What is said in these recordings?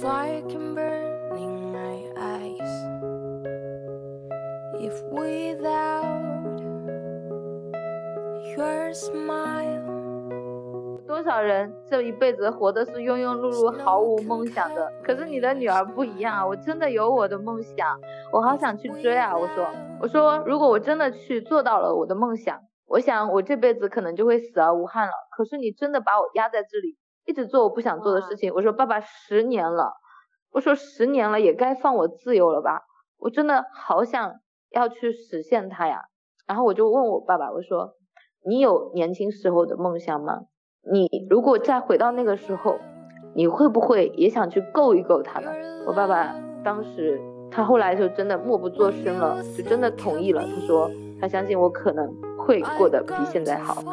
fire can burn in my eyes. If without your smile. 多少人这一辈子活的是庸庸碌碌、毫无梦想的？可是你的女儿不一样啊！我真的有我的梦想，我好想去追啊！我说，我说，如果我真的去做到了我的梦想，我想我这辈子可能就会死而无憾了。可是你真的把我压在这里，一直做我不想做的事情。我说，爸爸，十年了，我说十年了，也该放我自由了吧？我真的好想要去实现它呀！然后我就问我爸爸，我说，你有年轻时候的梦想吗？你如果再回到那个时候，你会不会也想去够一够它呢？我爸爸当时，他后来就真的默不作声了，就真的同意了。他说他相信我可能会过得比现在好。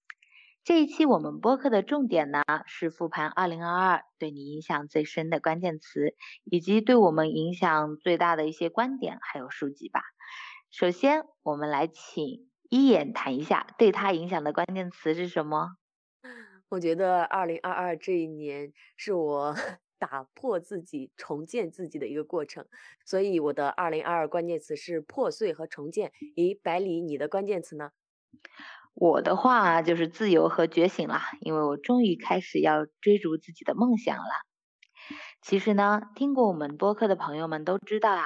这一期我们播客的重点呢是复盘二零二二对你影响最深的关键词，以及对我们影响最大的一些观点还有书籍吧。首先，我们来请。一眼谈一下对他影响的关键词是什么？我觉得二零二二这一年是我 打破自己、重建自己的一个过程，所以我的二零二二关键词是破碎和重建。咦，百里，你的关键词呢？我的话就是自由和觉醒啦，因为我终于开始要追逐自己的梦想了。其实呢，听过我们播客的朋友们都知道啊。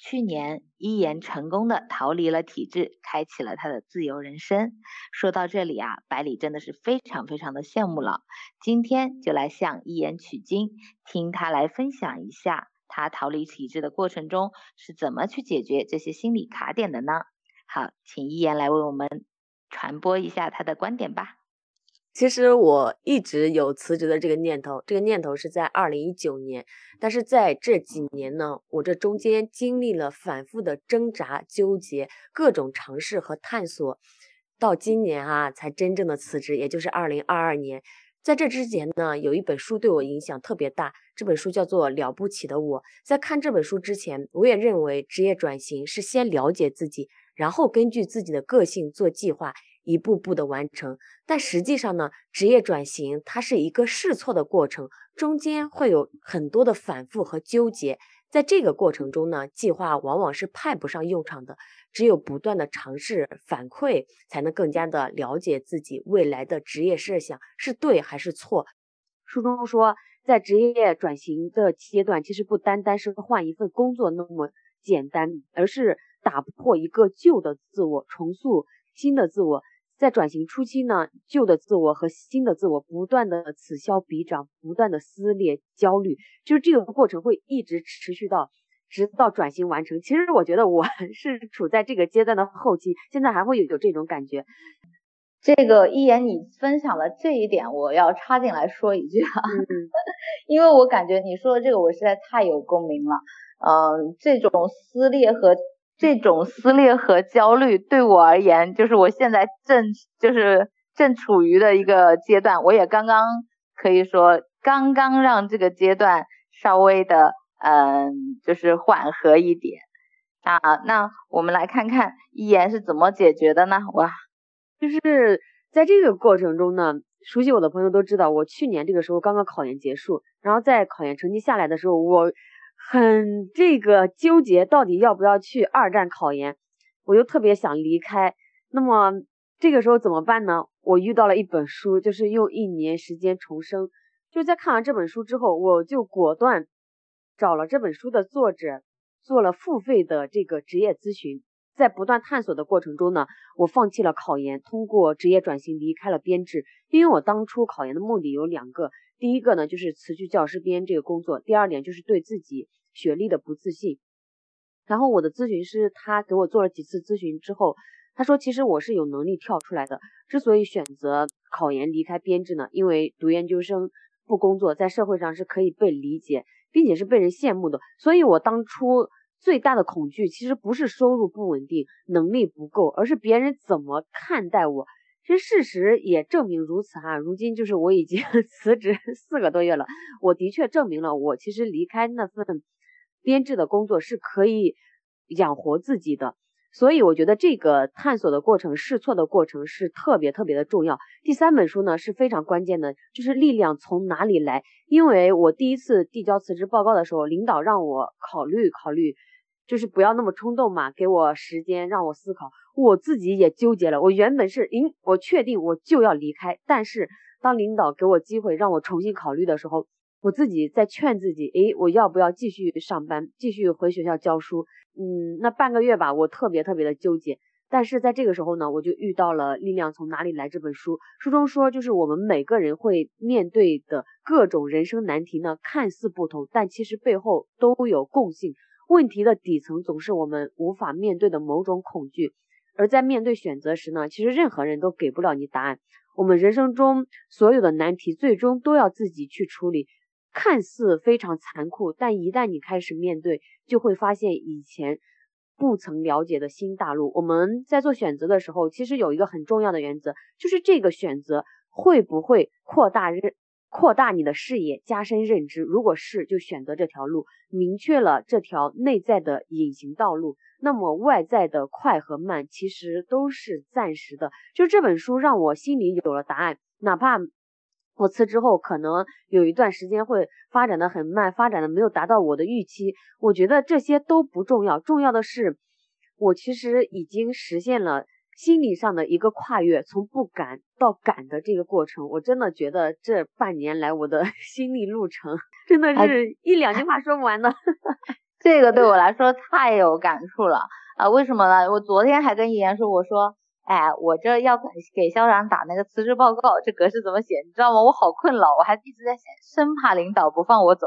去年，一言成功的逃离了体制，开启了他的自由人生。说到这里啊，百里真的是非常非常的羡慕了。今天就来向一言取经，听他来分享一下他逃离体制的过程中是怎么去解决这些心理卡点的呢？好，请一言来为我们传播一下他的观点吧。其实我一直有辞职的这个念头，这个念头是在二零一九年，但是在这几年呢，我这中间经历了反复的挣扎、纠结、各种尝试和探索，到今年啊才真正的辞职，也就是二零二二年。在这之前呢，有一本书对我影响特别大，这本书叫做《了不起的我》。在看这本书之前，我也认为职业转型是先了解自己，然后根据自己的个性做计划。一步步的完成，但实际上呢，职业转型它是一个试错的过程，中间会有很多的反复和纠结。在这个过程中呢，计划往往是派不上用场的，只有不断的尝试反馈，才能更加的了解自己未来的职业设想是对还是错。书中说，在职业转型的阶段，其实不单单是换一份工作那么简单，而是打破一个旧的自我，重塑新的自我。在转型初期呢，旧的自我和新的自我不断的此消彼长，不断的撕裂、焦虑，就是这个过程会一直持续到直到转型完成。其实我觉得我 是处在这个阶段的后期，现在还会有有这种感觉。这个一言你分享了这一点，我要插进来说一句哈，因为我感觉你说的这个我实在太有共鸣了。嗯，这种撕裂和。这种撕裂和焦虑对我而言，就是我现在正就是正处于的一个阶段。我也刚刚可以说，刚刚让这个阶段稍微的，嗯，就是缓和一点啊。那我们来看看一言是怎么解决的呢？哇，就是在这个过程中呢，熟悉我的朋友都知道，我去年这个时候刚刚考研结束，然后在考研成绩下来的时候，我。很这个纠结，到底要不要去二战考研？我就特别想离开。那么这个时候怎么办呢？我遇到了一本书，就是用一年时间重生。就在看完这本书之后，我就果断找了这本书的作者，做了付费的这个职业咨询。在不断探索的过程中呢，我放弃了考研，通过职业转型离开了编制。因为我当初考研的目的有两个，第一个呢就是辞去教师编这个工作，第二点就是对自己。学历的不自信，然后我的咨询师他给我做了几次咨询之后，他说其实我是有能力跳出来的。之所以选择考研离开编制呢，因为读研究生不工作，在社会上是可以被理解，并且是被人羡慕的。所以我当初最大的恐惧其实不是收入不稳定、能力不够，而是别人怎么看待我。其实事实也证明如此哈。如今就是我已经 辞职四个多月了，我的确证明了我其实离开那份编制的工作是可以养活自己的。所以我觉得这个探索的过程、试错的过程是特别特别的重要。第三本书呢是非常关键的，就是力量从哪里来。因为我第一次递交辞职报告的时候，领导让我考虑考虑，就是不要那么冲动嘛，给我时间让我思考。我自己也纠结了，我原本是，嗯，我确定我就要离开，但是当领导给我机会让我重新考虑的时候，我自己在劝自己，诶，我要不要继续上班，继续回学校教书？嗯，那半个月吧，我特别特别的纠结。但是在这个时候呢，我就遇到了《力量从哪里来》这本书。书中说，就是我们每个人会面对的各种人生难题呢，看似不同，但其实背后都有共性。问题的底层总是我们无法面对的某种恐惧。而在面对选择时呢，其实任何人都给不了你答案。我们人生中所有的难题，最终都要自己去处理。看似非常残酷，但一旦你开始面对，就会发现以前不曾了解的新大陆。我们在做选择的时候，其实有一个很重要的原则，就是这个选择会不会扩大认、扩大你的视野，加深认知。如果是，就选择这条路，明确了这条内在的隐形道路，那么外在的快和慢其实都是暂时的。就这本书让我心里有了答案，哪怕。我辞职后，可能有一段时间会发展的很慢，发展的没有达到我的预期。我觉得这些都不重要，重要的是，我其实已经实现了心理上的一个跨越，从不敢到敢的这个过程。我真的觉得这半年来我的 心理路程，真的是一两句话说不完的。这个对我来说太有感触了啊！为什么呢？我昨天还跟依言说，我说。哎，我这要给给校长打那个辞职报告，这格式怎么写？你知道吗？我好困扰，我还一直在想，生怕领导不放我走。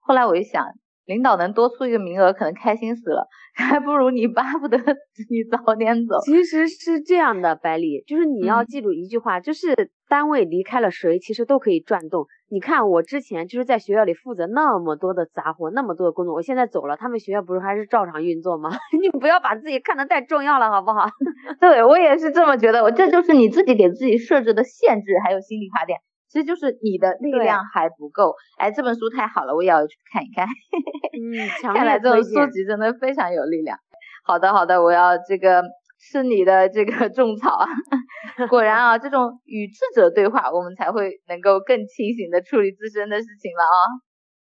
后来我一想，领导能多出一个名额，可能开心死了，还不如你巴不得你早点走。其实是这样的，百里，就是你要记住一句话，就是单位离开了谁，其实都可以转动。你看我之前就是在学校里负责那么多的杂活，那么多的工作，我现在走了，他们学校不是还是照常运作吗？你不要把自己看得太重要了，好不好？对我也是这么觉得，我这就是你自己给自己设置的限制，还有心理卡点，其实就是你的力量还不够。哎，这本书太好了，我也要去看一看。嗯，看来这种书籍真的非常有力量。好的，好的，我要这个。是你的这个种草啊，果然啊，这种与智者对话，我们才会能够更清醒的处理自身的事情了啊。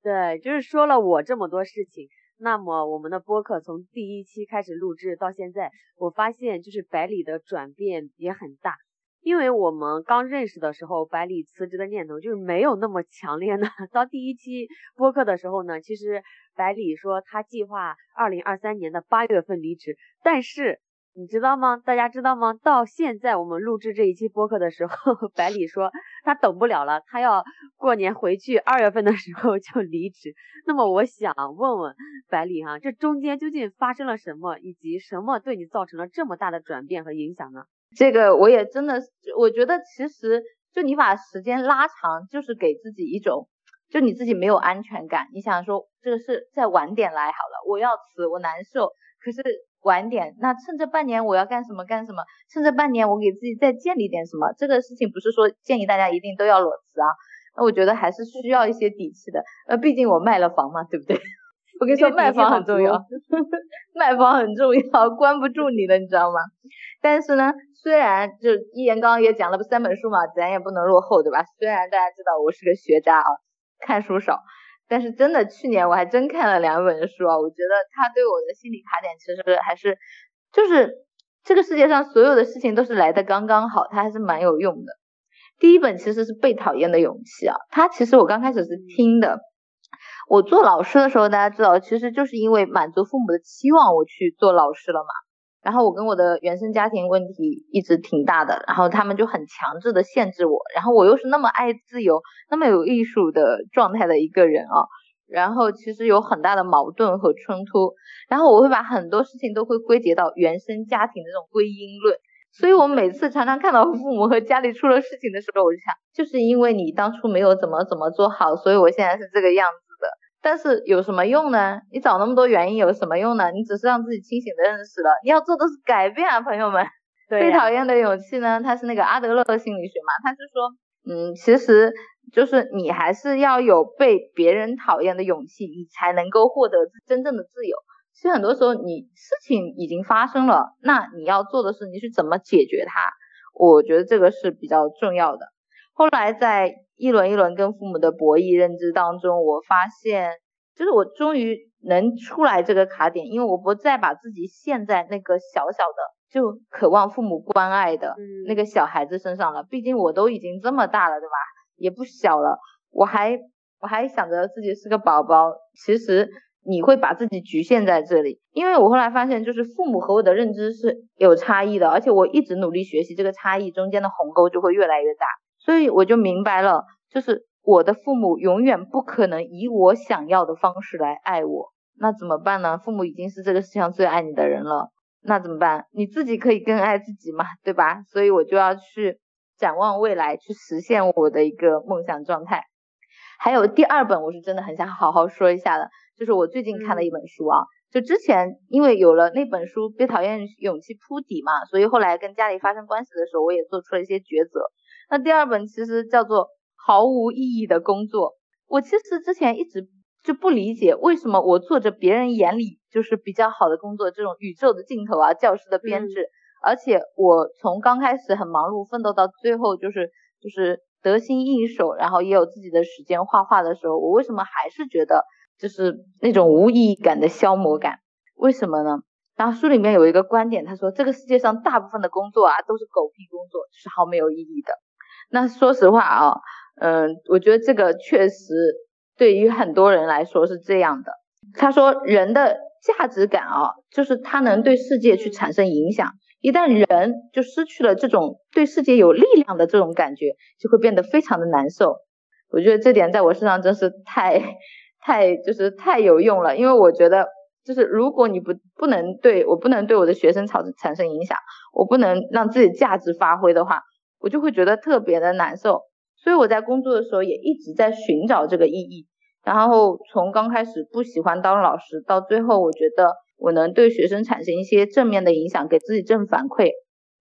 对，就是说了我这么多事情，那么我们的播客从第一期开始录制到现在，我发现就是百里的转变也很大。因为我们刚认识的时候，百里辞职的念头就是没有那么强烈呢。到第一期播客的时候呢，其实百里说他计划二零二三年的八月份离职，但是。你知道吗？大家知道吗？到现在我们录制这一期播客的时候，百里说他等不了了，他要过年回去，二月份的时候就离职。那么我想问问百里哈，这中间究竟发生了什么，以及什么对你造成了这么大的转变和影响呢？这个我也真的，我觉得其实就你把时间拉长，就是给自己一种，就你自己没有安全感。你想说这个事再晚点来好了，我要辞，我难受，可是。晚点，那趁这半年我要干什么干什么？趁这半年我给自己再建立点什么？这个事情不是说建议大家一定都要裸辞啊，那我觉得还是需要一些底气的。呃，毕竟我卖了房嘛，对不对？我跟你说，卖房很重要，卖房很重要，关不住你了，你知道吗？但是呢，虽然就一言刚刚也讲了不三本书嘛，咱也不能落后，对吧？虽然大家知道我是个学渣啊，看书少。但是真的，去年我还真看了两本书啊，我觉得他对我的心理卡点其实还是，就是这个世界上所有的事情都是来的刚刚好，它还是蛮有用的。第一本其实是被讨厌的勇气啊，它其实我刚开始是听的，我做老师的时候，大家知道，其实就是因为满足父母的期望，我去做老师了嘛。然后我跟我的原生家庭问题一直挺大的，然后他们就很强制的限制我，然后我又是那么爱自由、那么有艺术的状态的一个人啊，然后其实有很大的矛盾和冲突，然后我会把很多事情都会归结到原生家庭的这种归因论，所以我每次常常看到父母和家里出了事情的时候，我就想，就是因为你当初没有怎么怎么做好，所以我现在是这个样子。但是有什么用呢？你找那么多原因有什么用呢？你只是让自己清醒的认识了，你要做的是改变啊，朋友们。被讨厌的勇气呢？它是那个阿德勒心理学嘛？他就说，嗯，其实就是你还是要有被别人讨厌的勇气，你才能够获得真正的自由。其实很多时候，你事情已经发生了，那你要做的是你去怎么解决它。我觉得这个是比较重要的。后来在一轮一轮跟父母的博弈认知当中，我发现，就是我终于能出来这个卡点，因为我不再把自己陷在那个小小的就渴望父母关爱的那个小孩子身上了。毕竟我都已经这么大了，对吧？也不小了，我还我还想着自己是个宝宝，其实。你会把自己局限在这里，因为我后来发现，就是父母和我的认知是有差异的，而且我一直努力学习，这个差异中间的鸿沟就会越来越大，所以我就明白了，就是我的父母永远不可能以我想要的方式来爱我，那怎么办呢？父母已经是这个世界上最爱你的人了，那怎么办？你自己可以更爱自己嘛，对吧？所以我就要去展望未来，去实现我的一个梦想状态。还有第二本，我是真的很想好好说一下的。就是我最近看的一本书啊，就之前因为有了那本书被讨厌勇气铺底嘛，所以后来跟家里发生关系的时候，我也做出了一些抉择。那第二本其实叫做毫无意义的工作。我其实之前一直就不理解为什么我做着别人眼里就是比较好的工作，这种宇宙的尽头啊，教师的编制，而且我从刚开始很忙碌奋斗到最后就是就是得心应手，然后也有自己的时间画画的时候，我为什么还是觉得？就是那种无意义感的消磨感，为什么呢？然后书里面有一个观点，他说这个世界上大部分的工作啊都是狗屁工作，是毫没有意义的。那说实话啊，嗯，我觉得这个确实对于很多人来说是这样的。他说人的价值感啊，就是他能对世界去产生影响，一旦人就失去了这种对世界有力量的这种感觉，就会变得非常的难受。我觉得这点在我身上真是太。太就是太有用了，因为我觉得就是如果你不不能对我不能对我的学生产产生影响，我不能让自己价值发挥的话，我就会觉得特别的难受。所以我在工作的时候也一直在寻找这个意义。然后从刚开始不喜欢当老师，到最后我觉得我能对学生产生一些正面的影响，给自己正反馈，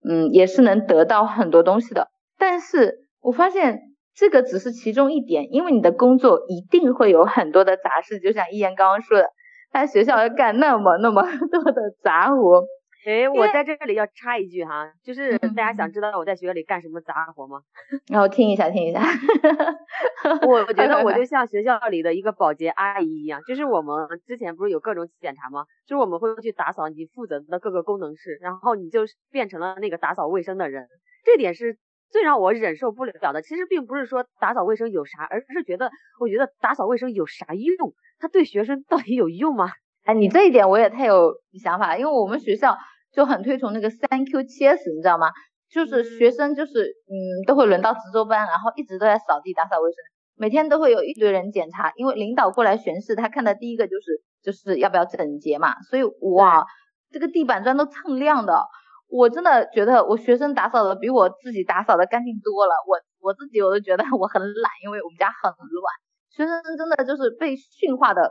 嗯，也是能得到很多东西的。但是我发现。这个只是其中一点，因为你的工作一定会有很多的杂事，就像一言刚刚说的，在学校要干那么那么多的杂活。哎，我在这里要插一句哈，就是大家想知道我在学校里干什么杂活吗？然后听一下，听一下。我我觉得 我就像学校里的一个保洁阿姨一样，就是我们之前不是有各种检查吗？就是我们会去打扫你负责的各个功能室，然后你就变成了那个打扫卫生的人。这点是。最让我忍受不了的，其实并不是说打扫卫生有啥，而是觉得，我觉得打扫卫生有啥用？它对学生到底有用吗？哎，你这一点我也太有想法，因为我们学校就很推崇那个三 Q 七 S，你知道吗？就是学生就是嗯都会轮到值周班，然后一直都在扫地打扫卫生，每天都会有一堆人检查，因为领导过来巡视，他看的第一个就是就是要不要整洁嘛，所以哇，这个地板砖都蹭亮的。我真的觉得我学生打扫的比我自己打扫的干净多了。我我自己我都觉得我很懒，因为我们家很乱。学生真的就是被驯化的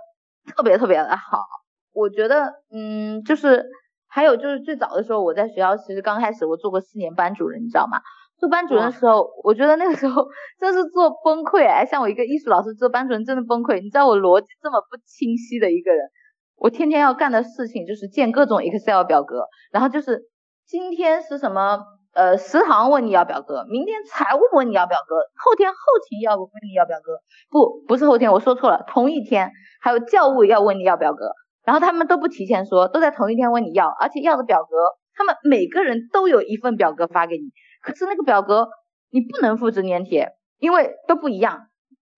特别特别的好。我觉得，嗯，就是还有就是最早的时候，我在学校其实刚开始我做过四年班主任，你知道吗？做班主任的时候，我觉得那个时候真是做崩溃哎。像我一个艺术老师做班主任真的崩溃。你知道我逻辑这么不清晰的一个人，我天天要干的事情就是建各种 Excel 表格，然后就是。今天是什么？呃，食堂问你要表格，明天财务问你要表格，后天后勤要问你要表格，不，不是后天，我说错了，同一天还有教务要问你要表格，然后他们都不提前说，都在同一天问你要，而且要的表格，他们每个人都有一份表格发给你，可是那个表格你不能复制粘贴，因为都不一样，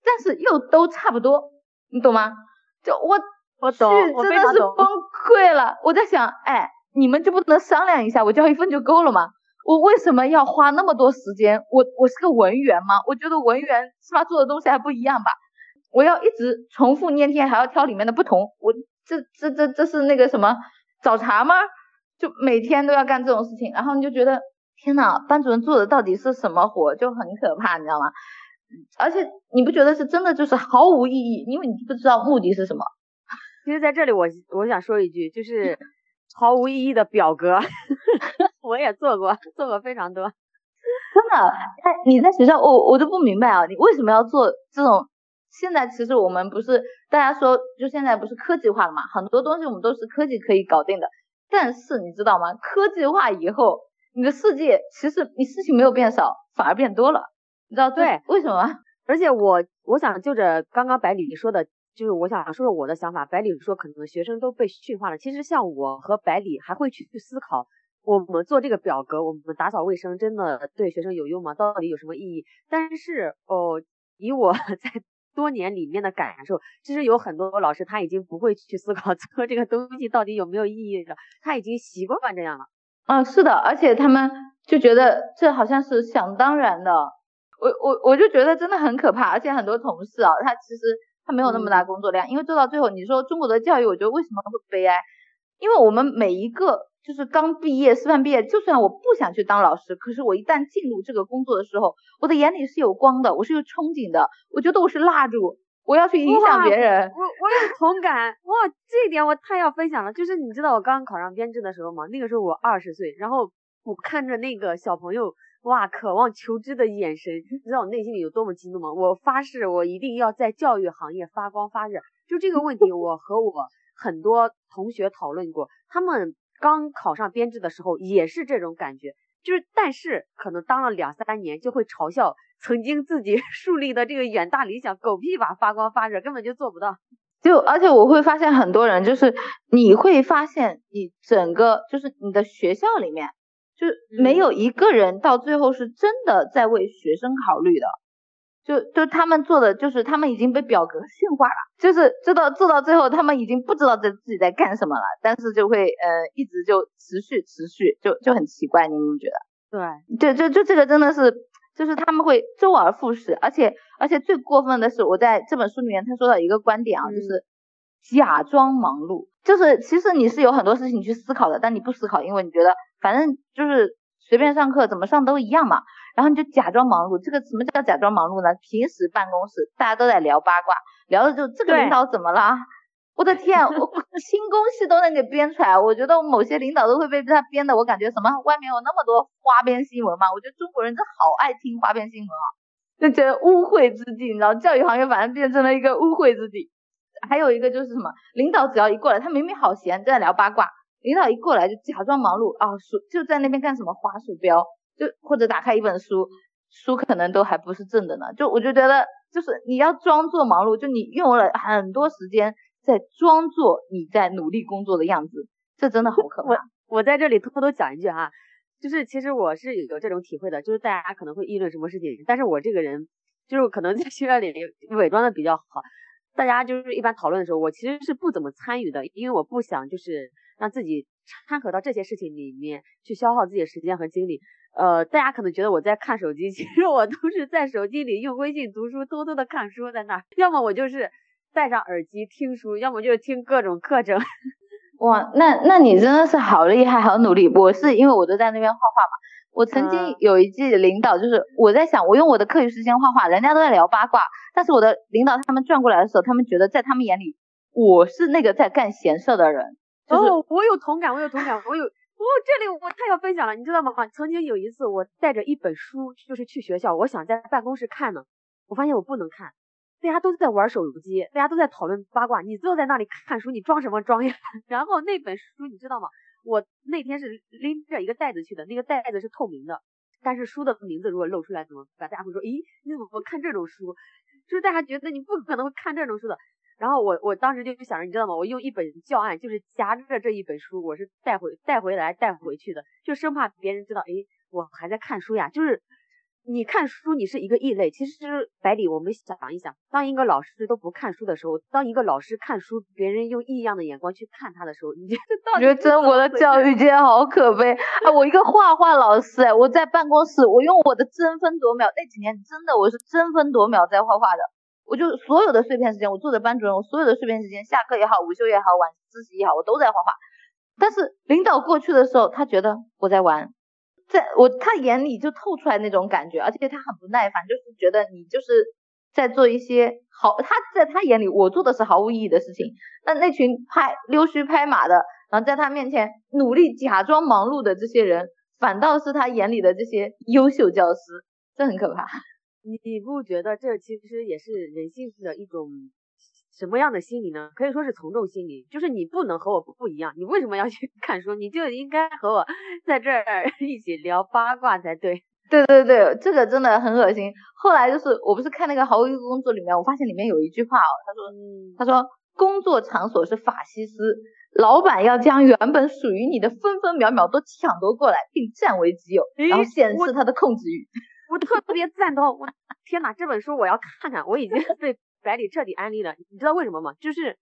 但是又都差不多，你懂吗？就我我懂，真的是崩溃了，我在想，哎。你们就不能商量一下，我交一份就够了吗？我为什么要花那么多时间？我我是个文员吗？我觉得文员是吧做的东西还不一样吧？我要一直重复粘贴，还要挑里面的不同。我这这这这是那个什么找茬吗？就每天都要干这种事情，然后你就觉得天呐，班主任做的到底是什么活，就很可怕，你知道吗？而且你不觉得是真的就是毫无意义，因为你不知道目的是什么。其实在这里我我想说一句，就是 毫无意义的表格，我也做过，做过非常多。真的，哎，你在学校，我我都不明白啊，你为什么要做这种？现在其实我们不是大家说，就现在不是科技化了嘛，很多东西我们都是科技可以搞定的。但是你知道吗？科技化以后，你的世界其实你事情没有变少，反而变多了。你知道对为什么？而且我我想就着刚刚百里说的，就是我想说说我的想法。百里说可能学生都被驯化了，其实像我和百里还会去去思考，我们做这个表格，我们打扫卫生真的对学生有用吗？到底有什么意义？但是哦，以我在。多年里面的感受，其实有很多老师他已经不会去思考做 这个东西到底有没有意义了，他已经习惯这样了。嗯，是的，而且他们就觉得这好像是想当然的。我我我就觉得真的很可怕，而且很多同事啊，他其实他没有那么大工作量，因为做到最后，你说中国的教育，我觉得为什么会悲哀？因为我们每一个。就是刚毕业，师范毕业，就算我不想去当老师，可是我一旦进入这个工作的时候，我的眼里是有光的，我是有憧憬的，我觉得我是蜡烛，我要去影响别人。我我有同感，哇，这一点我太要分享了。就是你知道我刚刚考上编制的时候吗？那个时候我二十岁，然后我看着那个小朋友，哇，渴望求知的眼神，你知道我内心里有多么激动吗？我发誓，我一定要在教育行业发光发热。就这个问题，我和我很多同学讨论过，他们。刚考上编制的时候也是这种感觉，就是但是可能当了两三年就会嘲笑曾经自己 树立的这个远大理想狗屁吧发光发热根本就做不到。就而且我会发现很多人就是你会发现你整个就是你的学校里面就没有一个人到最后是真的在为学生考虑的。就就他们做的就是他们已经被表格驯化了，就是做到做到最后，他们已经不知道在自己在干什么了，但是就会呃一直就持续持续，就就很奇怪，你们觉得？对，就就就这个真的是，就是他们会周而复始，而且而且最过分的是，我在这本书里面他说到一个观点啊，就是假装忙碌，就是其实你是有很多事情去思考的，但你不思考，因为你觉得反正就是随便上课怎么上都一样嘛。然后你就假装忙碌，这个什么叫假装忙碌呢？平时办公室大家都在聊八卦，聊的就这个领导怎么了？我的天，我 新东西都能给编出来，我觉得某些领导都会被他编的，我感觉什么外面有那么多花边新闻嘛？我觉得中国人真好爱听花边新闻啊，就觉得污秽之地，你知道，教育行业反正变成了一个污秽之地。还有一个就是什么，领导只要一过来，他明明好闲在聊八卦，领导一过来就假装忙碌啊，鼠就在那边干什么划鼠标。就或者打开一本书，书可能都还不是正的呢。就我就觉得，就是你要装作忙碌，就你用了很多时间在装作你在努力工作的样子，这真的好可怕。我我在这里偷偷讲一句哈，就是其实我是有这种体会的，就是大家可能会议论什么事情，但是我这个人就是可能在学校里伪装的比较好，大家就是一般讨论的时候，我其实是不怎么参与的，因为我不想就是让自己掺和到这些事情里面去消耗自己的时间和精力。呃，大家可能觉得我在看手机，其实我都是在手机里用微信读书，偷偷的看书在那儿。要么我就是戴上耳机听书，要么就是听各种课程。哇，那那你真的是好厉害，好努力。我是因为我都在那边画画嘛。我曾经有一季领导，就是我在想，我用我的课余时间画画，人家都在聊八卦，但是我的领导他们转过来的时候，他们觉得在他们眼里，我是那个在干闲事的人。哦，我有同感，我有同感，我有。哦，这里我太要分享了，你知道吗？曾经有一次，我带着一本书，就是去学校，我想在办公室看呢，我发现我不能看，大家都在玩手机，大家都在讨论八卦，你坐在那里看书，你装什么装呀？然后那本书你知道吗？我那天是拎着一个袋子去的，那个袋子是透明的，但是书的名字如果露出来怎么办？大家会说，咦，你怎么看这种书？就是大家觉得你不可能会看这种书的。然后我我当时就想着，你知道吗？我用一本教案，就是夹着这一本书，我是带回带回来带回去的，就生怕别人知道，哎，我还在看书呀。就是你看书，你是一个异类。其实百里，我们想一想，当一个老师都不看书的时候，当一个老师看书，别人用异样的眼光去看他的时候，你觉得？我觉得中国的教育界好可悲啊！我一个画画老师，哎，我在办公室，我用我的争分夺秒，那几年真的我是争分夺秒在画画的。我就所有的碎片时间，我做的班主任，我所有的碎片时间，下课也好，午休也好，晚自习也好，我都在画画。但是领导过去的时候，他觉得我在玩，在我他眼里就透出来那种感觉，而且他很不耐烦，就是觉得你就是在做一些毫他在他眼里我做的是毫无意义的事情。那那群拍溜须拍马的，然后在他面前努力假装忙碌的这些人，反倒是他眼里的这些优秀教师，这很可怕。你不觉得这其实也是人性的一种什么样的心理呢？可以说是从众心理，就是你不能和我不一样，你为什么要去 看书？你就应该和我 在这儿一起聊八卦才对。对对对，这个真的很恶心。后来就是我不是看那个《毫无意义工作》里面，我发现里面有一句话哦，他说，他说工作场所是法西斯，老板要将原本属于你的分分秒秒都抢夺过来，并占为己有，然后显示他的控制欲。我特别赞同，我天哪，这本书我要看看。我已经被百里彻底安利了，你知道为什么吗？就是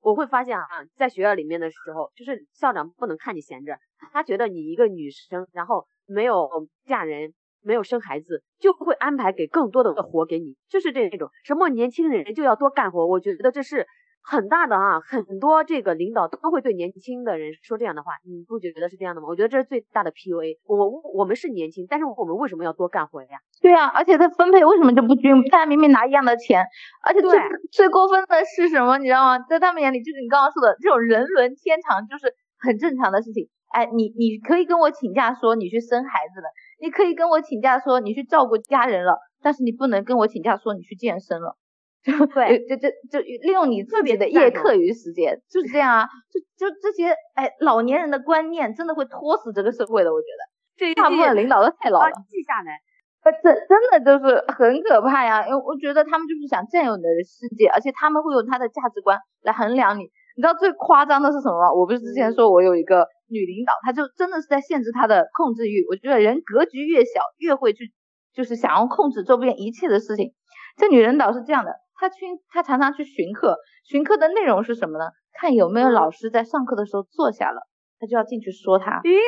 我会发现啊，在学校里面的时候，就是校长不能看你闲着，他觉得你一个女生，然后没有嫁人，没有生孩子，就会安排给更多的活给你，就是这种什么年轻人就要多干活。我觉得这是。很大的啊，很多这个领导都会对年轻的人说这样的话，你不觉得是这样的吗？我觉得这是最大的 PUA。我我们是年轻，但是我们为什么要多干活呀？对啊，而且他分配为什么就不均？大家明明拿一样的钱，而且最最过分的是什么？你知道吗？在他们眼里，就是你刚刚说的这种人伦天长，就是很正常的事情。哎，你你可以跟我请假说你去生孩子了，你可以跟我请假说你去照顾家人了，但是你不能跟我请假说你去健身了。对，就就就利用你自己的业课余时间，就是这样啊，就就这些哎，老年人的观念真的会拖死这个社会的，我觉得，这大部分领导都太老了，记下来，这真的就是很可怕呀，因为我觉得他们就是想占有你的世界，而且他们会用他的价值观来衡量你，你知道最夸张的是什么吗？我不是之前说我有一个女领导，她就真的是在限制她的控制欲，我觉得人格局越小，越会去就是想要控制周边一切的事情，这女领导是这样的。他去，他常常去巡课，巡课的内容是什么呢？看有没有老师在上课的时候坐下了，他就要进去说他。咦，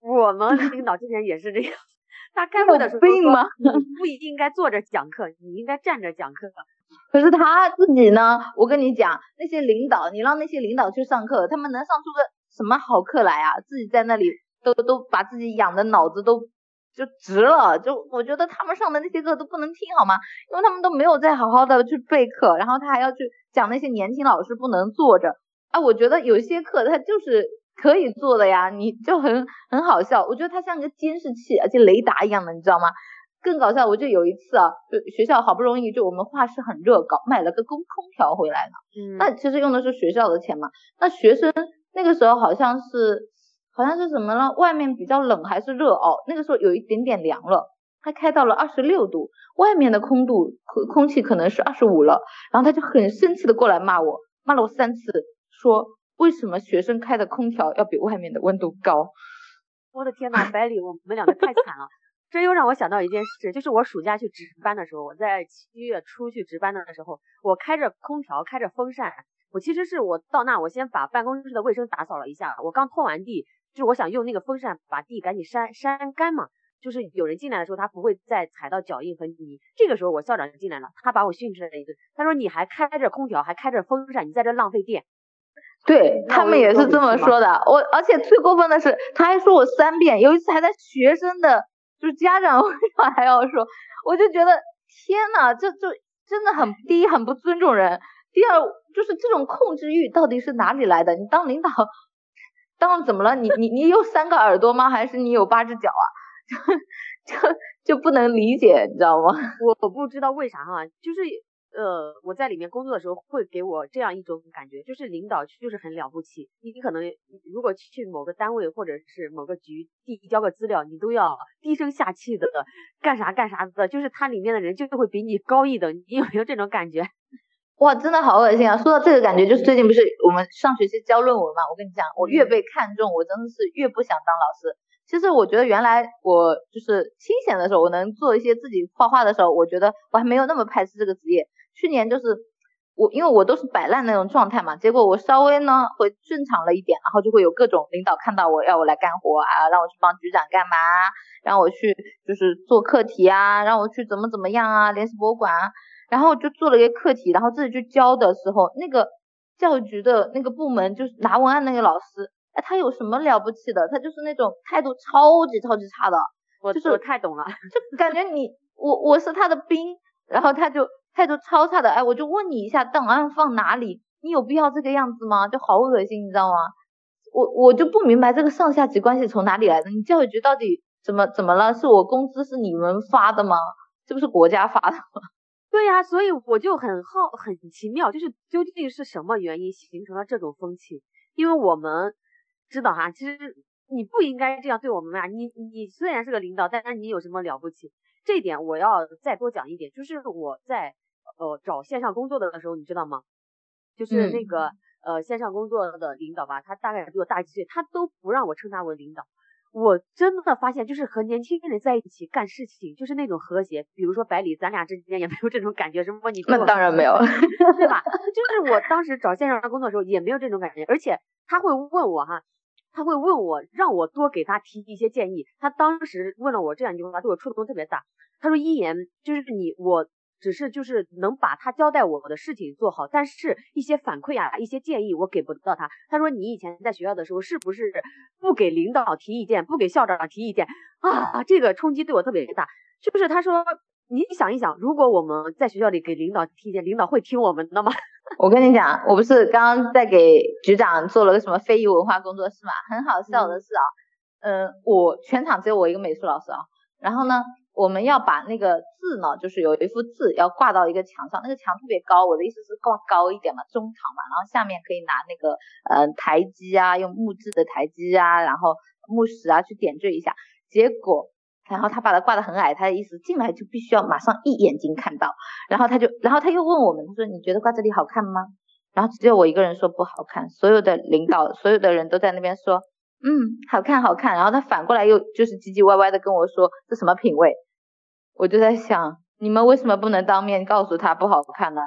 我们领导之前也是这样，他开会的时候病吗？不应该坐着讲课，你应该站着讲课。可是他自己呢？我跟你讲，那些领导，你让那些领导去上课，他们能上出个什么好课来啊？自己在那里都都把自己养的脑子都。就值了，就我觉得他们上的那些课都不能听好吗？因为他们都没有再好好的去备课，然后他还要去讲那些年轻老师不能坐着啊。我觉得有些课他就是可以做的呀，你就很很好笑。我觉得他像一个监视器，而且雷达一样的，你知道吗？更搞笑，我就有一次啊，就学校好不容易就我们画室很热，搞买了个空空调回来了。嗯，那其实用的是学校的钱嘛。那学生那个时候好像是。好像是什么了？外面比较冷还是热哦？那个时候有一点点凉了，他开到了二十六度，外面的空度空空气可能是二十五了，然后他就很生气的过来骂我，骂了我三次，说为什么学生开的空调要比外面的温度高？我的天呐，百里，我们两个太惨了，这又让我想到一件事，就是我暑假去值班的时候，我在七月初去值班的时候，我开着空调，开着风扇，我其实是我到那，我先把办公室的卫生打扫了一下，我刚拖完地。就是我想用那个风扇把地赶紧扇扇干嘛，就是有人进来的时候，他不会再踩到脚印和泥。这个时候我校长就进来了，他把我训斥了一顿，他说你还开着空调，还开着风扇，你在这浪费电。对他们也是这么说的。我而且最过分的是，他还说我三遍，有一次还在学生的，就是家长会上还要说，我就觉得天呐，这就真的很第一很不尊重人，第二就是这种控制欲到底是哪里来的？你当领导。当怎么了？你你你有三个耳朵吗？还是你有八只脚啊？就就就不能理解，你知道吗？我 我不知道为啥哈，就是呃我在里面工作的时候会给我这样一种感觉，就是领导就是很了不起。你你可能如果去某个单位或者是某个局递交个资料，你都要低声下气的干啥干啥的，就是他里面的人就会比你高一等。你有没有这种感觉？哇，真的好恶心啊！说到这个感觉，就是最近不是我们上学期交论文嘛？我跟你讲，我越被看重，我真的是越不想当老师。其实我觉得原来我就是清闲的时候，我能做一些自己画画的时候，我觉得我还没有那么排斥这个职业。去年就是我，因为我都是摆烂那种状态嘛，结果我稍微呢会正常了一点，然后就会有各种领导看到我要我来干活啊，让我去帮局长干嘛，让我去就是做课题啊，让我去怎么怎么样啊，联系博物馆。然后就做了一个课题，然后自己去教的时候，那个教育局的那个部门就是拿文案那个老师，哎，他有什么了不起的？他就是那种态度超级超级差的，我就是我太懂了。就感觉你我我是他的兵，然后他就态度超差的，哎，我就问你一下，档案放哪里？你有必要这个样子吗？就好恶心，你知道吗？我我就不明白这个上下级关系从哪里来的？你教育局到底怎么怎么了？是我工资是你们发的吗？这不是国家发的吗？对呀、所以我就很好很奇妙，就是究竟是什么原因形成了这种风气？因为我们知道哈，其实你不应该这样对我们呀。你你虽然是个领导，但是你有什么了不起？这一点我要再多讲一点，就是我在呃找线上工作的时候，你知道吗？就是那嗯个、呃线上工作的领导吧，他大概比我大几岁，他都不让我称他为领导。我真的发现，就是和年轻人在一起干事情，就是那种和谐。比如说百里，咱俩之间也没有这种感觉，什么你比那当然没有，对吧？就是我当时找线上工作的时候也没有这种感觉，而且他会问我哈，他会问我让我多给他提一些建议。他当时问了我这样一句话，对我触动特别大。他说：“一言就是你我。”只是就是能把他交代我的事情做好，但是一些反馈啊，一些建议我给不到他。他说你以前在学校的时候是不是不给领导提意见，不给校长提意见啊？这个冲击对我特别大。就是他说你想一想，如果我们在学校里给领导提意见，领导会听我们的吗？我跟你讲，我不是刚刚在给局长做了个什么非遗文化工作室嘛？很好笑的是啊，嗯、我全场只有我一个美术老师啊，然后呢，我们要把那个字呢，就是有一幅字要挂到一个墙上，那个墙特别高，我的意思是挂高一点嘛，中堂嘛，然后下面可以拿那个呃台基啊，用木质的台基啊，然后木石啊去点缀一下，结果。然后他把它挂得很矮，他的意思进来就必须要马上一眼睛看到，然后他就，然后他又问我们，他说你觉得挂这里好看吗？然后只有我一个人说不好看，所有的领导，所有的人都在那边说，嗯，好看好看。然后他反过来又就是唧唧歪歪的跟我说这什么品味？我就在想，你们为什么不能当面告诉他不好看呢？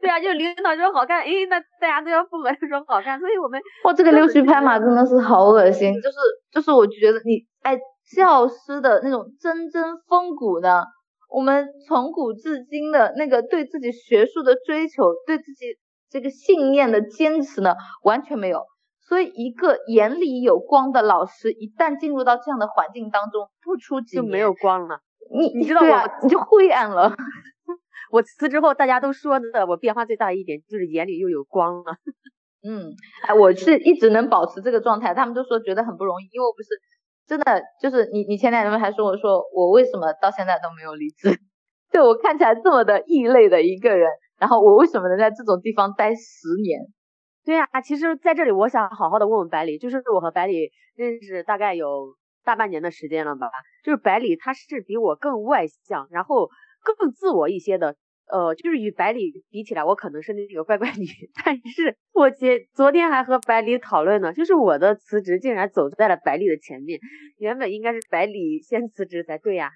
对啊，就领导说好看，诶，那大家都要附和说好看，所以我们哇，这个溜须拍马真的是好恶心，就是就是我觉得你哎，教师的那种铮铮风骨呢，我们从古至今的那个对自己学术的追求，对自己这个信念的坚持呢，完全没有。所以，一个眼里有光的老师，一旦进入到这样的环境当中，不出几年就没有光了。你你知道吗啊你就灰暗了。我辞职后，大家都说的我变化最大的一点就是眼里又有光了。嗯，哎，我是一直能保持这个状态，他们都说觉得很不容易，因为我不是真的就是你，你前两天还说我说我为什么到现在都没有离职？对我看起来这么的异类的一个人，然后我为什么能在这种地方待十年？对呀、其实在这里我想好好的问问百里，就是我和百里认识大概有大半年的时间了吧，就是百里他是比我更外向，然后更自我一些的。呃，就是与百里比起来，我可能是那个乖乖女，但是我前昨天还和百里讨论呢，就是我的辞职竟然走在了百里的前面，原本应该是百里先辞职才对呀、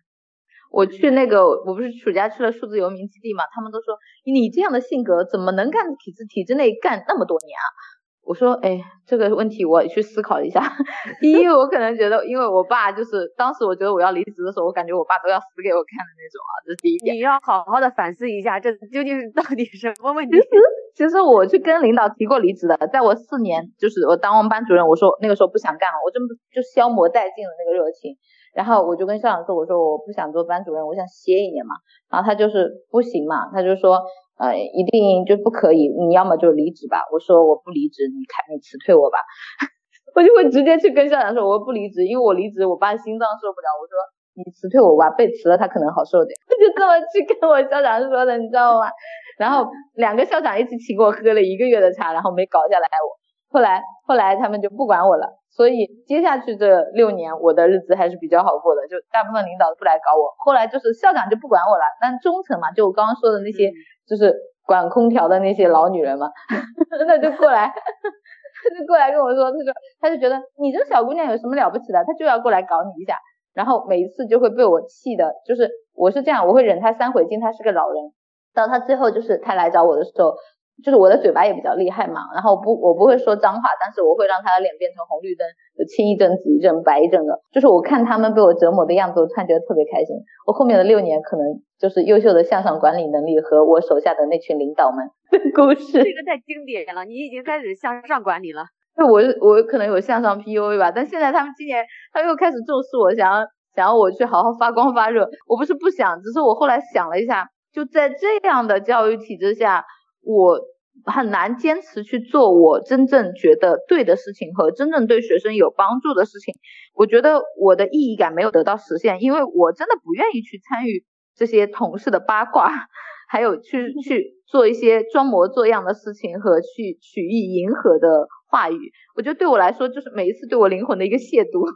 我去那个，我不是暑假去了数字游民基地嘛，他们都说你这样的性格怎么能干体制体制内干那么多年啊？我说，哎，这个问题我去思考一下。第一，我可能觉得，因为我爸就是当时我觉得我要离职的时候，我感觉我爸都要死给我看的那种啊，这是第一点。你要好好的反思一下，这究竟是到底什么问题其？实，其实我去跟领导提过离职的，在我四年，就是我当完班主任，我说那个时候不想干了，我真不就消磨殆尽了那个热情。然后我就跟校长说，我说我不想做班主任，我想歇一年嘛。然后他就是不行嘛，他就说，呃，一定就不可以，你要么就离职吧。我说我不离职，你看你辞退我吧。我就会直接去跟校长说我不离职，因为我离职我爸心脏受不了。我说你辞退我吧，被辞了他可能好受点。我 就这么去跟我校长说的，你知道吗？然后两个校长一起请我喝了一个月的茶，然后没搞下来我。后来后来他们就不管我了，所以接下去这六年我的日子还是比较好过的，就大部分领导都不来搞我。后来就是校长就不管我了，但中层嘛，就我刚刚说的那些，就是管空调的那些老女人嘛，那就过来。他就过来跟我说，他说他就觉得你这个小姑娘有什么了不起的，他就要过来搞你一下，然后每一次就会被我气的，就是我是这样，我会忍他三回敬，他是个老人，到他最后就是他来找我的时候，就是我的嘴巴也比较厉害嘛，然后不我不会说脏话，但是我会让他的脸变成红绿灯，就青一阵紫一阵白一阵的，就是我看他们被我折磨的样子，我突然觉得特别开心。我后面的六年可能就是优秀的向上管理能力和我手下的那群领导们的故事。这个太经典了，你已经开始向上管理了。就我我可能有向上 PUA 吧，但现在他们今年他们又开始重视我，想要想要我去好好发光发热。我不是不想，只是我后来想了一下，就在这样的教育体制下，我很难坚持去做我真正觉得对的事情和真正对学生有帮助的事情。我觉得我的意义感没有得到实现，因为我真的不愿意去参与这些同事的八卦，还有去去做一些装模作样的事情和去曲意迎合的话语。我觉得对我来说，就是每一次对我灵魂的一个亵渎。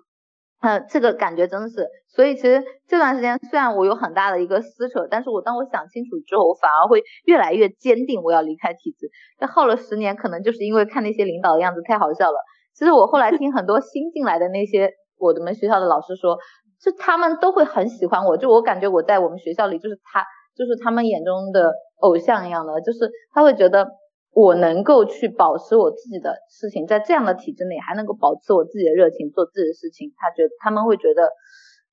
嗯，这个感觉真的是，所以其实这段时间虽然我有很大的一个撕扯，但是我当我想清楚之后，我反而会越来越坚定我要离开体制。这耗了十年，可能就是因为看那些领导的样子太好笑了。其实我后来听很多新进来的那些我们学校的老师说，就他们都会很喜欢我，就我感觉我在我们学校里就是他，就是他们眼中的偶像一样的，就是他会觉得。我能够去保持我自己的事情，在这样的体制内还能够保持我自己的热情，做自己的事情，他觉得他们会觉得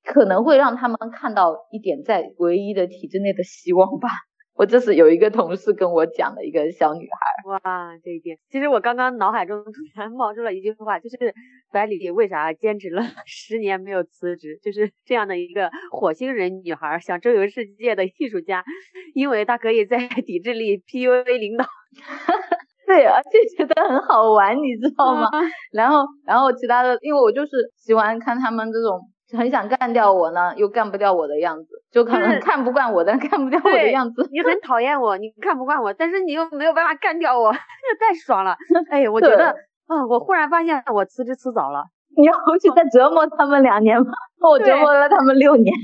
可能会让他们看到一点在唯一的体制内的希望吧。我这是有一个同事跟我讲的一个小女孩，哇，这一点，其实我刚刚脑海中突然冒出了一句话，就是百里为啥坚持了 十年没有辞职？就是这样的一个火星人女孩，想周游世界的艺术家，因为她可以在体制里 PUA 领导。对，而且觉得很好玩，你知道吗？然后，然后其他的，因为我就是喜欢看他们这种很想干掉我呢，又干不掉我的样子，就可能看不惯我，但干不掉我的样子。你很讨厌我，你看不惯我，但是你又没有办法干掉我，这太爽了。哎，我觉得啊，我忽然发现我辞职辞早了。你要回去再折磨他们两年吗？我折磨了他们六年。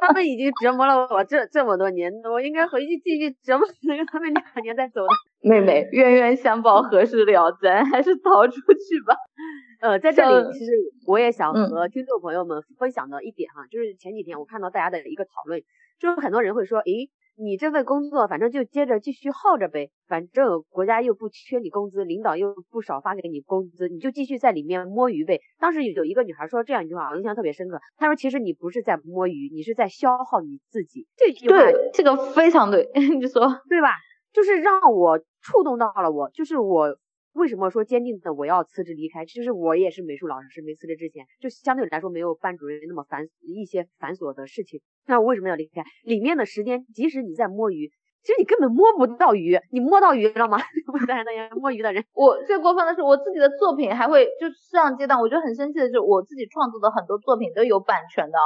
他们已经折磨了我这这么多年，我应该回去继续折磨他们两年再走的。妹妹，冤冤相报何时了？咱还是逃出去吧。呃，在这里，其实我也想和听众朋友们分享的一点哈，就是前几天我看到大家的一个讨论，就是很多人会说，诶。你这份工作，反正就接着继续耗着呗，反正国家又不缺你工资，领导又不少发给你工资，你就继续在里面摸鱼呗。当时有有一个女孩说这样一句话，我印象特别深刻。她说：“其实你不是在摸鱼，你是在消耗你自己。”这句话，这个非常对，你说对吧？就是让我触动到了我，就是我。为什么说坚定的我要辞职离开？就是我也是美术老师，没辞职之前就相对来说没有班主任那么繁一些繁琐的事情。那我为什么要离开？里面的时间，即使你在摸鱼，其实你根本摸不到鱼，你摸到鱼了吗？我在那些摸鱼的人，我最过分的是我自己的作品还会就上阶段，我觉得很生气的是我自己创作的很多作品都有版权的，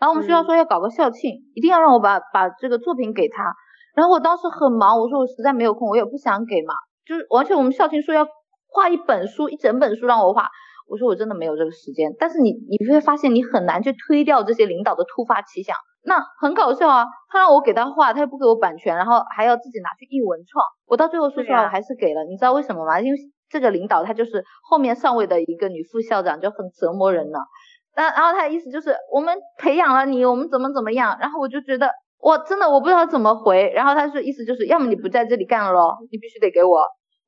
然后我们学校说要搞个校庆，一定要让我把把这个作品给他，然后我当时很忙，我说我实在没有空，我也不想给嘛。就是而且我们校庆说要画一本书，一整本书让我画，我说我真的没有这个时间。但是你你会发现你很难去推掉这些领导的突发奇想，那很搞笑啊！他让我给他画，他又不给我版权，然后还要自己拿去印文创。我到最后说实话我还是给了，你知道为什么吗？因为这个领导他就是后面上位的一个女副校长，就很折磨人呢。然然后他的意思就是我们培养了你，我们怎么怎么样。然后我就觉得。我真的我不知道怎么回，然后他说意思就是要么你不在这里干了咯，你必须得给我。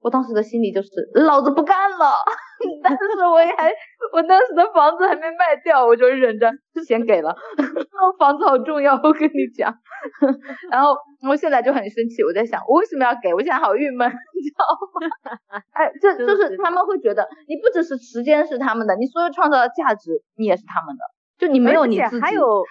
我当时的心里就是老子不干了，但是我也还我当时的房子还没卖掉，我就忍着先给了。房子好重要，我跟你讲。然后我现在就很生气，我在想我为什么要给？我现在好郁闷，你知道吗？哎，这就是他们会觉得你不只是时间是他们的，你所有创造的价值你也是他们的，就你没有你自己。还有。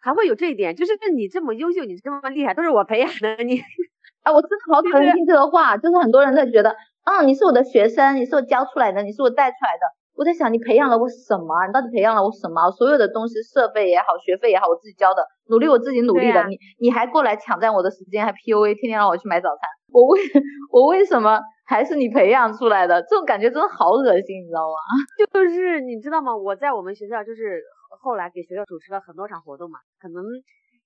还会有这一点，就是你这么优秀，你这么厉害，都是我培养的你。啊，我真的好讨厌听这个话，就是很多人在觉得，啊，你是我的学生，你是我教出来的，你是我带出来的。我在想，你培养了我什么？你到底培养了我什么？所有的东西，设备也好，学费也好，我自己交的，努力我自己努力的。你你还过来抢占我的时间，还 P U A，天天让我去买早餐。我为我为什么还是你培养出来的？这种感觉真的好恶心，你知道吗？就是你知道吗？我在我们学校就是。后来给学校主持了很多场活动嘛，可能，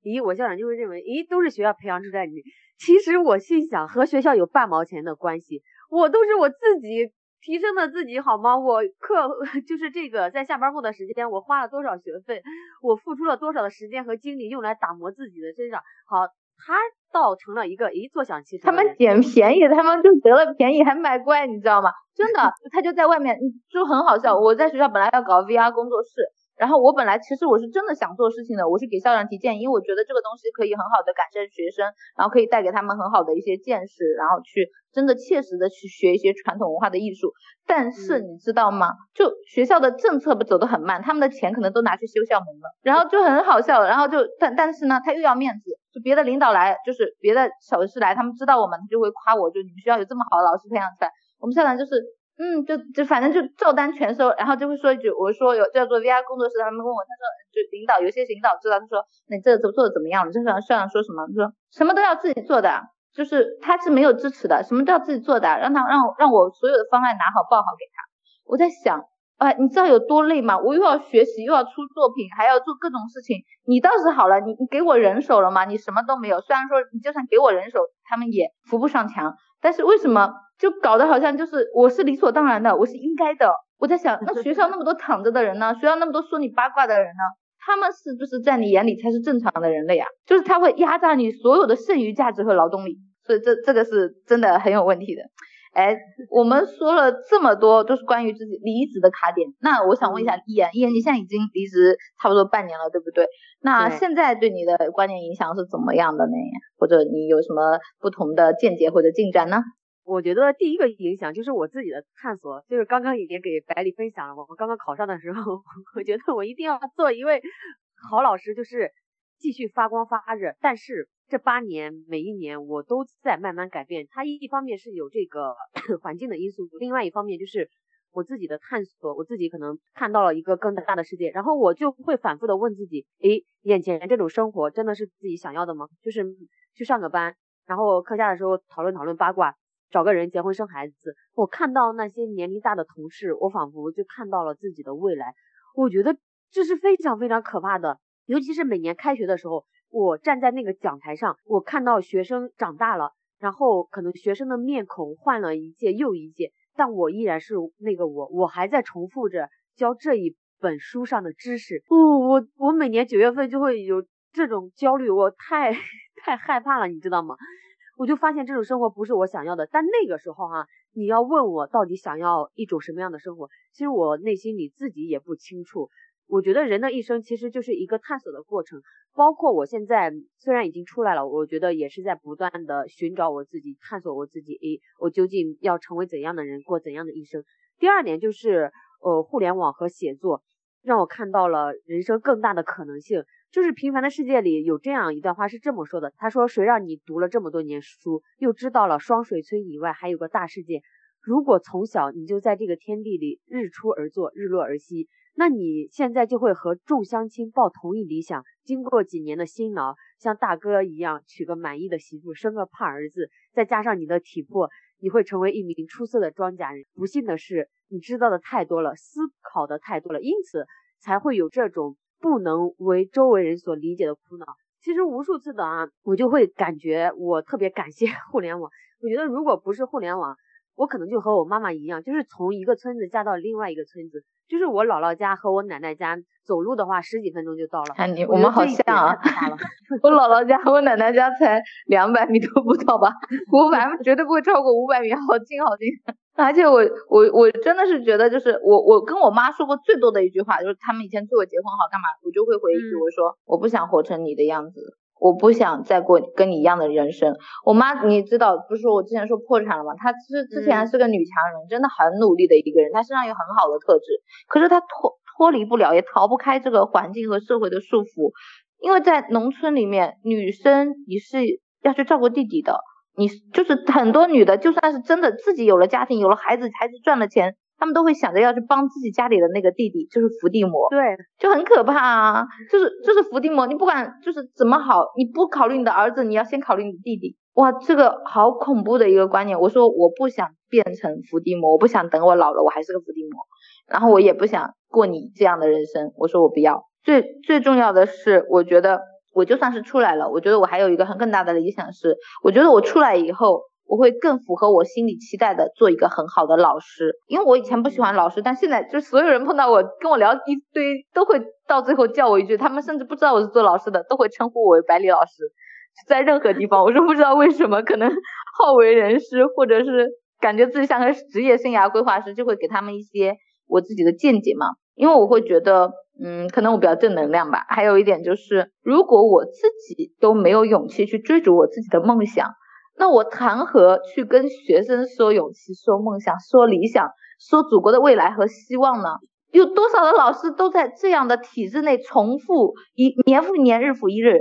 咦，我校长就会认为，咦，都是学校培养出来的。其实我心想，和学校有半毛钱的关系，我都是我自己提升的自己，好吗？我课 就是这个，在下班后的时间，我花了多少学费，我付出了多少的时间和精力用来打磨自己的身上。好，他倒成了一个，咦，坐享其成。他们捡便宜，他们就得了便宜还卖乖，你知道吗？真的，他就在外面就很好笑。我在学校本来要搞 VR 工作室。然后我本来其实我是真的想做事情的，我是给校长提建议，因为我觉得这个东西可以很好的改善学生，然后可以带给他们很好的一些见识，然后去真的切实的去学一些传统文化的艺术。但是你知道吗？就学校的政策不走得很慢，他们的钱可能都拿去修校门了，然后就很好笑。然后就但但是呢，他又要面子，就别的领导来，就是别的小事来，他们知道我们，他就会夸我，就你们学校有这么好的老师培养出来，我们校长就是。嗯，就就反正就照单全收，然后就会说一句，我说有叫做 VR 工作室，他们问我，他说就领导有些领导知道，他说那你这个做做的怎么样了？这校校长说什么？他说什么都要自己做的，就是他是没有支持的，什么都要自己做的，让他让让我所有的方案拿好报好给他。我在想，哎，你知道有多累吗？我又要学习，又要出作品，还要做各种事情。你倒是好了，你你给我人手了吗？你什么都没有。虽然说你就算给我人手，他们也扶不上墙。但是为什么就搞得好像就是我是理所当然的，我是应该的？我在想，那学校那么多躺着的人呢？学校那么多说你八卦的人呢？他们是不是在你眼里才是正常的人类呀？就是他会压榨你所有的剩余价值和劳动力，所以这这个是真的很有问题的。哎，我们说了这么多都是关于自己离职的卡点，那我想问一下伊言，伊言你现在已经离职差不多半年了，对不对？那现在对你的观念影响是怎么样的呢？或者你有什么不同的见解或者进展呢？我觉得第一个影响就是我自己的探索，就是刚刚已经给百里分享了，我刚刚考上的时候，我觉得我一定要做一位好老师，就是继续发光发热，但是。这八年，每一年我都在慢慢改变。它一方面是有这个 环境的因素，另外一方面就是我自己的探索。我自己可能看到了一个更大的世界，然后我就会反复的问自己：诶，眼前这种生活真的是自己想要的吗？就是去上个班，然后课下的时候讨论讨论八卦，找个人结婚生孩子。我看到那些年龄大的同事，我仿佛就看到了自己的未来。我觉得这是非常非常可怕的，尤其是每年开学的时候。我站在那个讲台上，我看到学生长大了，然后可能学生的面孔换了一届又一届，但我依然是那个我，我还在重复着教这一本书上的知识。哦，我我每年九月份就会有这种焦虑，我太 太害怕了，你知道吗？我就发现这种生活不是我想要的。但那个时候哈，你要问我到底想要一种什么样的生活，其实我内心里自己也不清楚。我觉得人的一生其实就是一个探索的过程，包括我现在虽然已经出来了，我觉得也是在不断的寻找我自己，探索我自己。诶，我究竟要成为怎样的人，过怎样的一生？第二点就是，呃，互联网和写作让我看到了人生更大的可能性。就是平凡的世界里有这样一段话是这么说的：他说，谁让你读了这么多年书，又知道了双水村以外还有个大世界？如果从小你就在这个天地里日出而作，日落而息。那你现在就会和众乡亲抱同一理想，经过几年的辛劳，像大哥一样娶个满意的媳妇，生个胖儿子，再加上你的体魄，你会成为一名出色的庄稼人。不幸的是，你知道的太多了，思考的太多了，因此才会有这种不能为周围人所理解的苦恼。其实无数次的啊，我就会感觉我特别感谢 互联网。我觉得如果不是互联网，我可能就和我妈妈一样，就是从一个村子嫁到另外一个村子。就是我姥姥家和我奶奶家走路的话，十几分钟就到了。看你，我们好像啊。我姥姥家和我奶奶家才两百米都不到吧？五百绝对不会超过五百米，好近好近。而且我我我真的是觉得，就是我我跟我妈说过最多的一句话，就是他们以前催我结婚好干嘛，我就会回一句，我说我不想活成你的样子。我不想再过跟你一样的人生。我妈，你知道，不是说我之前说破产了吗？她之之前是个女强人，真的很努力的一个人，她身上有很好的特质。可是她脱脱离不了，也逃不开这个环境和社会的束缚。因为在农村里面，女生你是要去照顾弟弟的，你就是很多女的，就算是真的自己有了家庭，有了孩子，孩子赚了钱。他们都会想着要去帮自己家里的那个弟弟，就是伏地魔，对，就很可怕啊，就是就是伏地魔，你不管就是怎么好，你不考虑你的儿子，你要先考虑你的弟弟，哇，这个好恐怖的一个观念。我说我不想变成伏地魔，我不想等我老了我还是个伏地魔，然后我也不想过你这样的人生，我说我不要。最最重要的是，我觉得我就算是出来了，我觉得我还有一个很更大的理想是，我觉得我出来以后。我会更符合我心里期待的，做一个很好的老师。因为我以前不喜欢老师，但现在就所有人碰到我跟我聊一堆，都会到最后叫我一句，他们甚至不知道我是做老师的，都会称呼我为百里老师。在任何地方，我说不知道为什么，可能好为人师，或者是感觉自己像个职业生涯规划师，就会给他们一些我自己的见解嘛。因为我会觉得嗯，可能我比较正能量吧。还有一点就是，如果我自己都没有勇气去追逐我自己的梦想，那我谈何去跟学生说勇气、说梦想、说理想、说祖国的未来和希望呢？有多少的老师都在这样的体制内重复一年复一年、日复一日，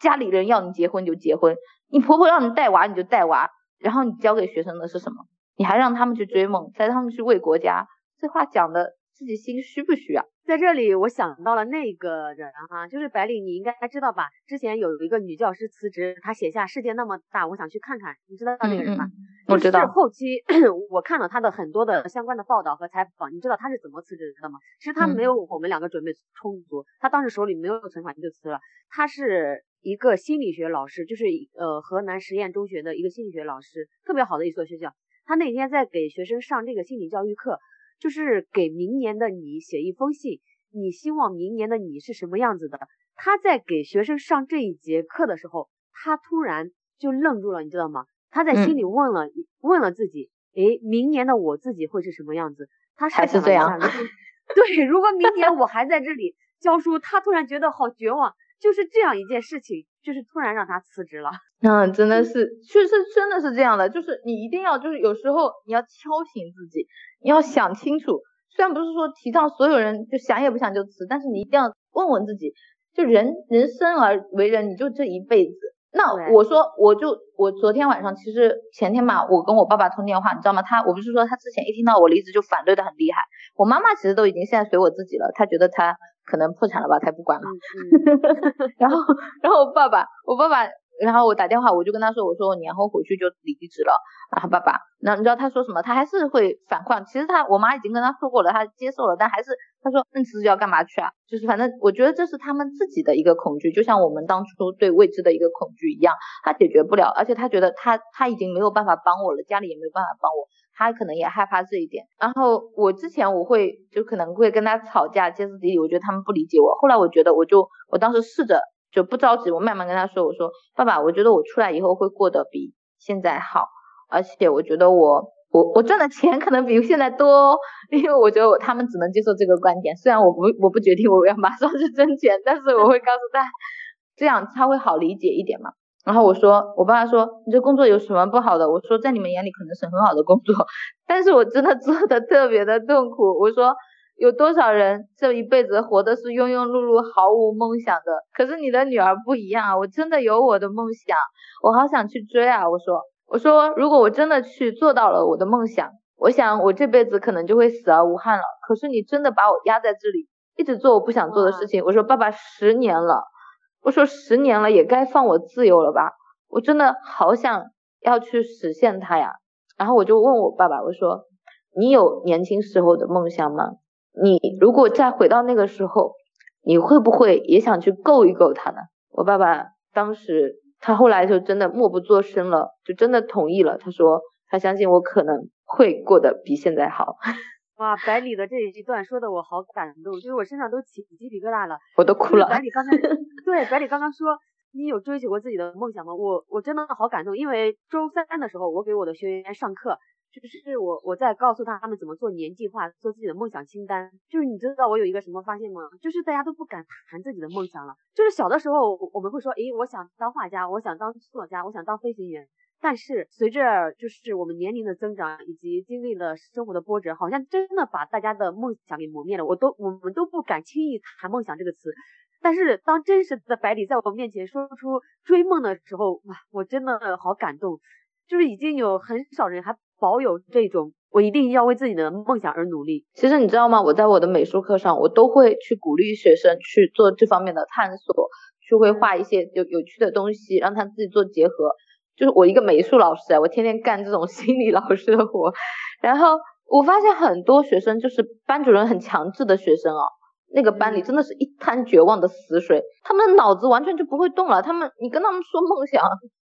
家里人要你结婚就结婚，你婆婆让你带娃你就带娃，然后你教给学生的是什么？你还让他们去追梦，再让他们去为国家，这话讲的自己心虚不虚啊？在这里，我想到了那个人哈，就是白领，你应该知道吧？之前有一个女教师辞职，她写下“世界那么大，我想去看看”，你知道那个人吗？我知道。后期 我看了她的很多的相关的报道和采访，你知道她是怎么辞职的吗？其实她没有我们两个准备充足，她当时手里没有存款就辞了。她是一个心理学老师，就是呃河南实验中学的一个心理学老师，特别好的一所学校。她那天在给学生上这个心理教育课。就是给明年的你写一封信，你希望明年的你是什么样子的？他在给学生上这一节课的时候，他突然就愣住了，你知道吗？他在心里问了问了自己，诶，明年的我自己会是什么样子？他还是这样。对，如果明年我还在这里教书，他突然觉得好绝望。就是这样一件事情，就是突然让他辞职了。嗯，真的是，确实真的是这样的。就是你一定要，就是有时候你要敲醒自己，你要想清楚。虽然不是说提倡所有人就想也不想就辞，但是你一定要问问自己，就人人生而为人，你就这一辈子。那我说，我就我昨天晚上，其实前天嘛，我跟我爸爸通电话，你知道吗？他我不是说他之前一听到我离职就反对的很厉害。我妈妈其实都已经现在随我自己了，她觉得她。可能破产了吧，才不管了。然后，然后我爸爸，我爸爸，然后我打电话，我就跟他说，我说我年后回去就离职了。然后爸爸，那你知道他说什么？他还是会反抗。其实他，我妈已经跟他说过了，他接受了，但还是他说，那辞职要干嘛去啊？就是反正我觉得这是他们自己的一个恐惧，就像我们当初对未知的一个恐惧一样，他解决不了，而且他觉得他他已经没有办法帮我了，家里也没有办法帮我。他可能也害怕这一点，然后我之前我会就可能会跟他吵架，歇斯底里，我觉得他们不理解我。后来我觉得我就我当时试着就不着急，我慢慢跟他说，我说爸爸，我觉得我出来以后会过得比现在好，而且我觉得我我我赚的钱可能比现在多，因为我觉得我他们只能接受这个观点，虽然我不我不决定我要马上去 挣钱，但是我会告诉他，这样他会好理解一点嘛。然后我说，我爸爸说，你这工作有什么不好的？我说，在你们眼里可能是很好的工作，但是我真的做的特别的痛苦。我说，有多少人这一辈子活的是庸庸碌碌，毫无梦想的？可是你的女儿不一样啊，我真的有我的梦想，我好想去追啊！我说，我说，如果我真的去做到了我的梦想，我想我这辈子可能就会死而无憾了。可是你真的把我压在这里，一直做我不想做的事情。我说，爸爸，十年了。我说十年了，也该放我自由了吧？我真的好想要去实现它呀。然后我就问我爸爸，我说：“你有年轻时候的梦想吗？你如果再回到那个时候，你会不会也想去够一够它呢？”我爸爸当时，他后来就真的默不作声了，就真的同意了。他说他相信我可能会过得比现在好。哇，百里的这一段说的我好感动，就是我身上都起鸡皮疙瘩了，我都哭了。百里刚才 对百里刚刚说你有追求过自己的梦想吗？我我真的好感动，因为周三的时候我给我的学员上课，就是我我在告诉他他们怎么做年计划，做自己的梦想清单。就是你知道我有一个什么发现吗？就是大家都不敢谈自己的梦想了。就是小的时候我们会说，诶，我想当画家，我想当作家，我想当飞行员。但是随着就是我们年龄的增长，以及经历了生活的波折，好像真的把大家的梦想给磨灭了。我都我们都不敢轻易谈梦想这个词。但是当真实的百里在我面前说出追梦的时候，哇，我真的好感动。就是已经有很少人还保有这种我一定要为自己的梦想而努力。其实你知道吗？我在我的美术课上，我都会去鼓励学生去做这方面的探索，去会画一些有有趣的东西，让他自己做结合。就是我一个美术老师啊，我天天干这种 心理老师的活，然后我发现很多学生就是班主任很强制的学生啊，那个班里真的是一滩绝望的死水，他们的脑子完全就不会动了，他们你跟他们说梦想，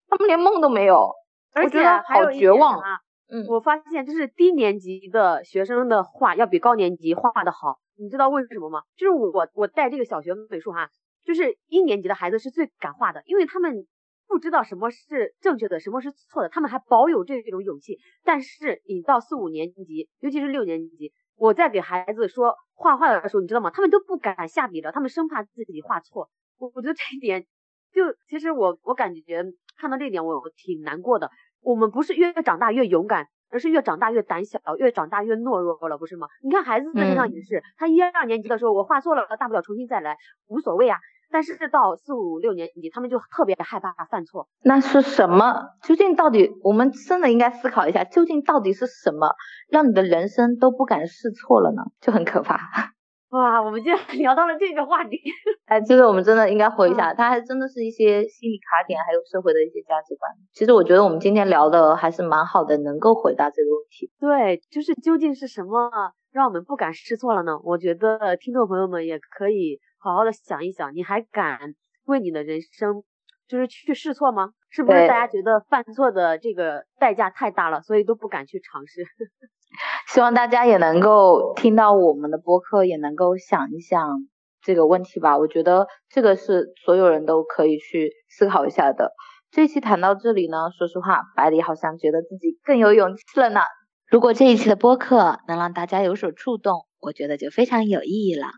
他们连梦都没有，而且好绝望啊。嗯，我发现就是低年级的学生的画要比高年级画的好，你知道为什么吗？就是我我带这个小学美术哈，就是一年级的孩子是最敢画的，因为他们。不知道什么是正确的，什么是错的，他们还保有这种勇气。但是你到四五年级，尤其是六年级，我在给孩子说画画的时候，你知道吗？他们都不敢下笔了，他们生怕自己画错。我我觉得这一点，就其实我我感觉看到这一点，我我挺难过的。我们不是越长大越勇敢，而是越长大越胆小，越长大越懦弱了，不是吗？你看孩子身上也是，他一二年级的时候，我画错了，大不了重新再来，无所谓啊。但是到四五六年级，他们就特别害怕犯错。那是什么？究竟到底，我们真的应该思考一下，究竟到底是什么让你的人生都不敢试错了呢？就很可怕。哇，我们竟然聊到了这个话题。哎，其实我们真的应该回一下，它还真的是一些心理卡点，还有社会的一些价值观。其实我觉得我们今天聊的还是蛮好的，能够回答这个问题。对，就是究竟是什么让我们不敢试错了呢？我觉得听众朋友们也可以。好好的想一想，你还敢为你的人生就是去试错吗？是不是大家觉得犯错的这个代价太大了，所以都不敢去尝试？希望大家也能够听到我们的播客，也能够想一想这个问题吧。我觉得这个是所有人都可以去思考一下的。这一期谈到这里呢，说实话，百里好像觉得自己更有勇气了呢。如果这一期的播客能让大家有所触动，我觉得就非常有意义了，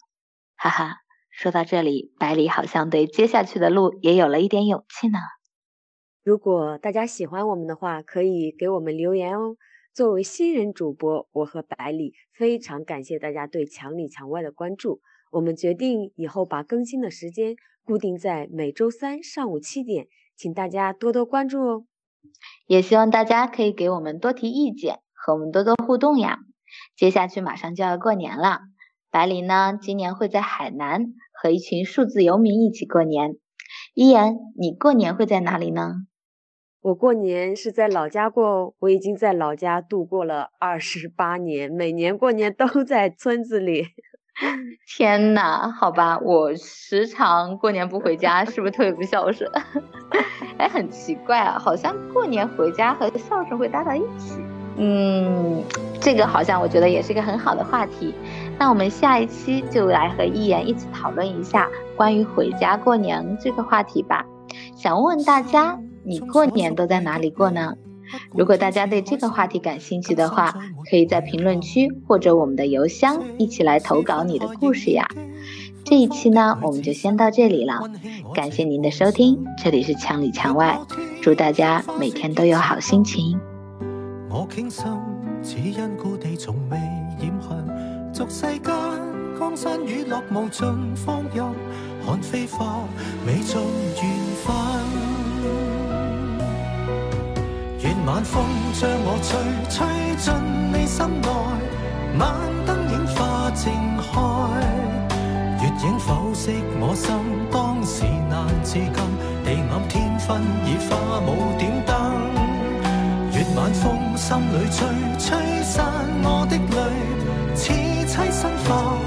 哈哈。说到这里，百里好像对接下去的路也有了一点勇气呢。如果大家喜欢我们的话，可以给我们留言哦。作为新人主播，我和百里非常感谢大家对墙里墙外的关注。我们决定以后把更新的时间固定在每周三上午七点，请大家多多关注哦。也希望大家可以给我们多提意见，和我们多多互动呀。接下去马上就要过年了，百里呢今年会在海南。和一群数字游民一起过年，一言，你过年会在哪里呢？我过年是在老家过哦，我已经在老家度过了二十八年，每年过年都在村子里。天呐，好吧，我时常过年不回家，是不是特别不孝顺？哎，很奇怪啊，好像过年回家和孝顺会搭到一起。嗯，这个好像我觉得也是一个很好的话题。那我们下一期就来和一言一起讨论一下关于回家过年这个话题吧。想问问大家，你过年都在哪里过呢？如果大家对这个话题感兴趣的话，可以在评论区或者我们的邮箱一起来投稿你的故事呀。这一期呢，我们就先到这里了，感谢您的收听，这里是墙里墙外，祝大家每天都有好心情。我倾心，只因故地从未俗世间，江山雨落无尽，放任看飞花美尽缘分。愿晚风将我吹，吹进你心内，晚灯影花正开，月影剖析我心，当时难自禁，地暗天昏已化舞点灯。愿晚风心里吹，吹散我的泪。低身化